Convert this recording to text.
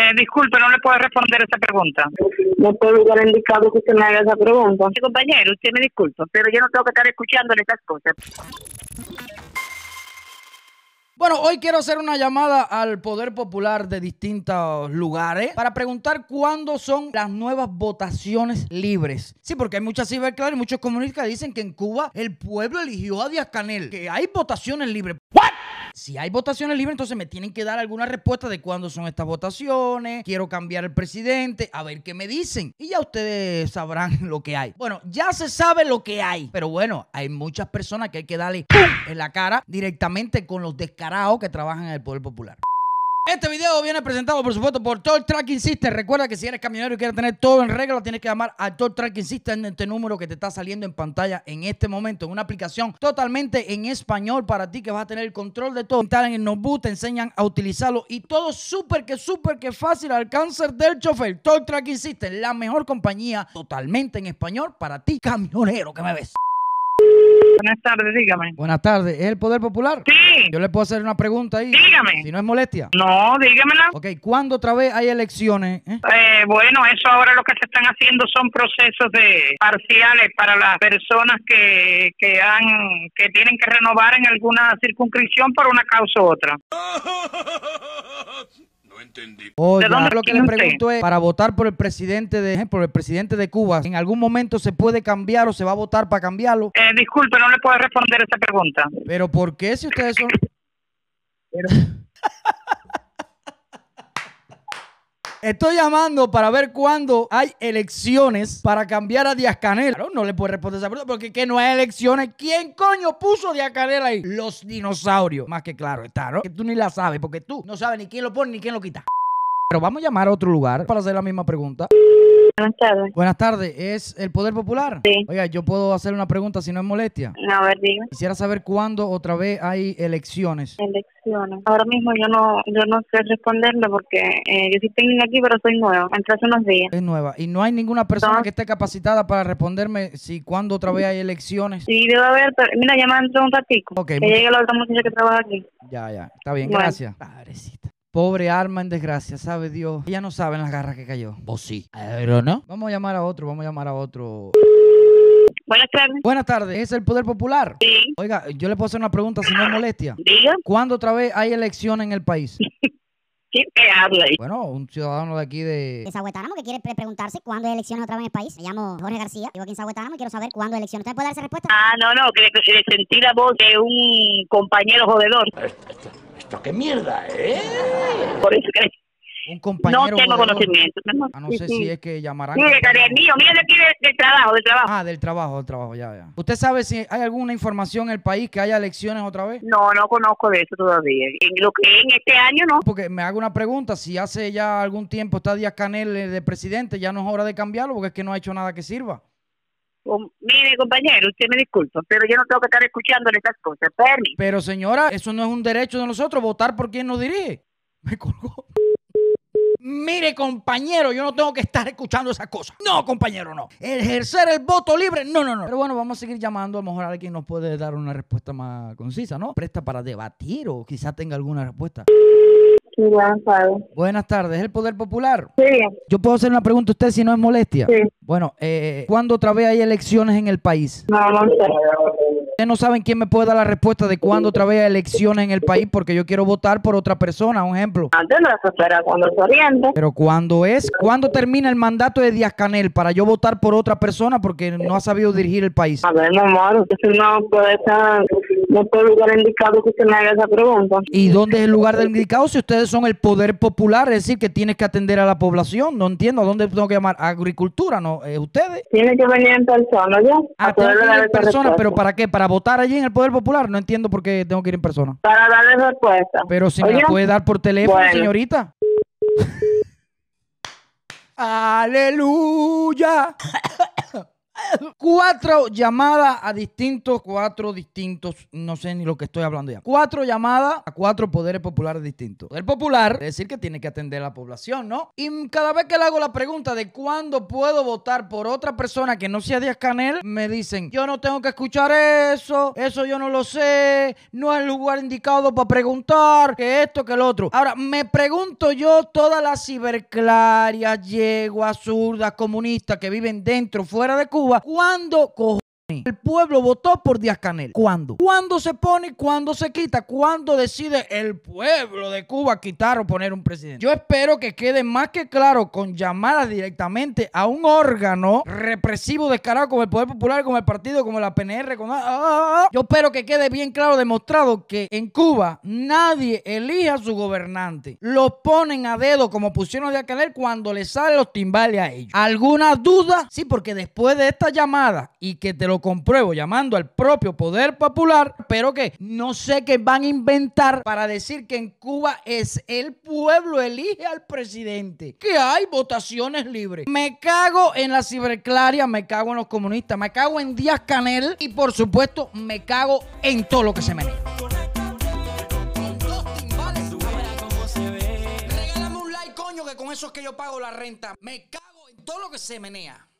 Eh, disculpe, no le puedo responder esa pregunta. No puedo lugar indicado que usted me haga esa pregunta. Sí, compañero, usted me disculpa, pero yo no tengo que estar escuchándole esas cosas. Bueno, hoy quiero hacer una llamada al Poder Popular de distintos lugares para preguntar cuándo son las nuevas votaciones libres. Sí, porque hay muchas ciberclaras y muchos comunistas que dicen que en Cuba el pueblo eligió a Díaz Canel, que hay votaciones libres. ¿What? Si hay votaciones libres, entonces me tienen que dar alguna respuesta de cuándo son estas votaciones. Quiero cambiar el presidente, a ver qué me dicen. Y ya ustedes sabrán lo que hay. Bueno, ya se sabe lo que hay. Pero bueno, hay muchas personas que hay que darle en la cara directamente con los descarados que trabajan en el Poder Popular. Este video viene presentado, por supuesto, por Toll Tracking System. Recuerda que si eres camionero y quieres tener todo en regla, tienes que llamar a Toll Tracking System en este número que te está saliendo en pantalla en este momento. Una aplicación totalmente en español para ti que vas a tener el control de todo. Instalan en el notebook, te enseñan a utilizarlo y todo súper que súper que fácil al cáncer del chofer. Toll Tracking System, la mejor compañía totalmente en español para ti, camionero que me ves. Buenas tardes, dígame. Buenas tardes, ¿es el Poder Popular? Sí, Yo le puedo hacer una pregunta ahí. dígame. Si no es molestia. No, dígamela. Ok, ¿cuándo otra vez hay elecciones? eh? Eh, bueno, eso ahora lo que se están haciendo son procesos de parciales para las personas que, que han que tienen que renovar en alguna circunscripción por una causa u otra. Oye, ¿De dónde lo que le pregunto es, para votar por el presidente de por el presidente de Cuba, ¿en algún momento se puede cambiar o se va a votar para cambiarlo? Eh, disculpe, no le puedo responder esa pregunta. Pero ¿por qué si ustedes son Estoy llamando para ver cuándo hay elecciones para cambiar a Díaz Canel. Claro, no le puedo responder esa pregunta porque que no hay elecciones. ¿Quién coño puso Díaz Canel ahí? Los dinosaurios. Más que claro está, ¿no? Que tú ni la sabes porque tú no sabes ni quién lo pone ni quién lo quita. Pero vamos a llamar a otro lugar para hacer la misma pregunta. Buenas tardes. Buenas tardes, ¿es el Poder Popular? Sí. Oiga, yo puedo hacer una pregunta si no es molestia. A ver, dígame. Quisiera saber cuándo otra vez hay elecciones. Elecciones. Ahora mismo yo no yo no sé responderle porque eh, yo sí tengo aquí, pero soy nueva. Entré hace unos días. Es nueva. Y no hay ninguna persona No. que esté capacitada para responderme si cuándo otra vez hay elecciones. Sí, debe haber, pero mira, llama dentro de un ratico. Ok, que muchas- llegue la otra muchacha que trabaja aquí. Ya, ya. Está bien, Bueno. gracias. Padrecita. Pobre alma en desgracia, sabe Dios. Ella no sabe en las garras que cayó. Vos sí. Pero no. Vamos a llamar a otro, vamos a llamar a otro. Buenas tardes. Buenas tardes, ¿es el Poder Popular? Sí, Oiga, yo le puedo hacer una pregunta si no es molestia. diga. ¿Cuándo otra vez hay elecciones en el país? ¿Quién te habla ahí? Bueno, un ciudadano de aquí de... de Sahuetánamo que quiere pre- preguntarse cuándo hay elecciones otra vez en el país. Me llamo Jorge García, vivo aquí en Sahuetánamo y quiero saber cuándo hay elecciones. ¿Usted puede dar esa respuesta? Ah, no, no, que que le sentí la voz de un compañero jodedor. ¿Esto qué mierda, eh? Por eso que Un compañero... no tengo conocimiento. mi amor. Ah, no Sí, sé sí. si es que llamarán... Mire, cariño, mío, mire de aquí de, de trabajo, de trabajo. Ah, del trabajo, del trabajo, ya, ya. ¿Usted sabe si hay alguna información en el país que haya elecciones otra vez? No, no conozco de eso todavía. En lo que en este año no. Porque me hago una pregunta, si hace ya algún tiempo está Díaz Canel eh, de presidente, ya no es hora de cambiarlo porque es que no ha hecho nada que sirva. Mire, compañero, usted me disculpa, pero yo no tengo que estar escuchándole estas cosas. Permi. Pero señora, eso no es un derecho de nosotros, votar por quien nos dirige. Me colgó. Mire, compañero, yo no tengo que estar escuchando esas cosas. No, compañero, no. Ejercer el voto libre, no, no, no. Pero bueno, vamos a seguir llamando. A lo mejor alguien nos puede dar una respuesta más concisa, ¿no? Presta para debatir o quizás tenga alguna respuesta. Sí, buenas tardes. Buenas tardes, ¿es el Poder Popular? Sí, Yo puedo hacer una pregunta a usted si no es molestia. sí. Bueno, eh, ¿cuándo otra vez hay elecciones en el país? No, no sé. Ustedes no saben quién me puede dar la respuesta de cuándo otra vez hay elecciones en el país porque yo quiero votar por otra persona, un ejemplo. Antes no se espera cuando se oriente. Pero ¿cuándo es? ¿Cuándo termina el mandato de Díaz Canel para yo votar por otra persona porque no ha sabido dirigir el país? A ver, mi amor, usted no puede estar, no puede lugar indicado que usted me haga esa pregunta. ¿Y dónde es el lugar del indicado si ustedes son el poder popular? Es decir, que tienes que atender a la población. No entiendo. ¿A dónde tengo que llamar? ¿Agricultura? ¿No? Eh, ¿Ustedes? Tiene que venir en persona, ¿ya? Ah, A tengo que ir en persona, pero ¿para qué? ¿Para votar allí en el Poder Popular? No entiendo por qué tengo que ir en persona. Para darle respuesta. Pero si me la puede dar por teléfono, Bueno. señorita. Aleluya. Cuatro llamadas a distintos, cuatro distintos, no sé ni lo que estoy hablando ya. Cuatro llamadas a cuatro poderes populares distintos. Poder popular es decir que tiene que atender a la población, ¿no? Y cada vez que le hago la pregunta de cuándo puedo votar por otra persona que no sea Díaz Canel, me dicen, yo no tengo que escuchar eso, eso yo no lo sé, no es el lugar indicado para preguntar, que esto, que el otro. Ahora, me pregunto yo, todas las ciberclarias, yeguas, zurdas, comunistas que viven dentro, fuera de Cuba, ¿cuándo cojones el pueblo votó por Díaz Canel? ¿Cuándo? ¿Cuándo se pone? ¿Cuándo se quita? ¿Cuándo decide el pueblo de Cuba quitar o poner un presidente? Yo espero que quede más que claro con llamadas directamente a un órgano represivo descarado como el Poder Popular, como el partido, como la PNR, como... ah, ah, ah. Yo espero que quede bien claro demostrado que en Cuba nadie elige a su gobernante. Los ponen a dedo como pusieron a Díaz Canel cuando le salen los timbales a ellos. ¿Alguna duda? Sí, porque después de esta llamada y que te lo compruebo llamando al propio Poder Popular, pero que no sé qué van a inventar para decir que en Cuba es el pueblo elige al presidente, que hay votaciones libres. Me cago en la ciberclaria, me cago en los comunistas, me cago en Díaz Canel y por supuesto me cago en todo lo que se menea. Eso es que yo pago la renta. Me cago en todo lo que se menea.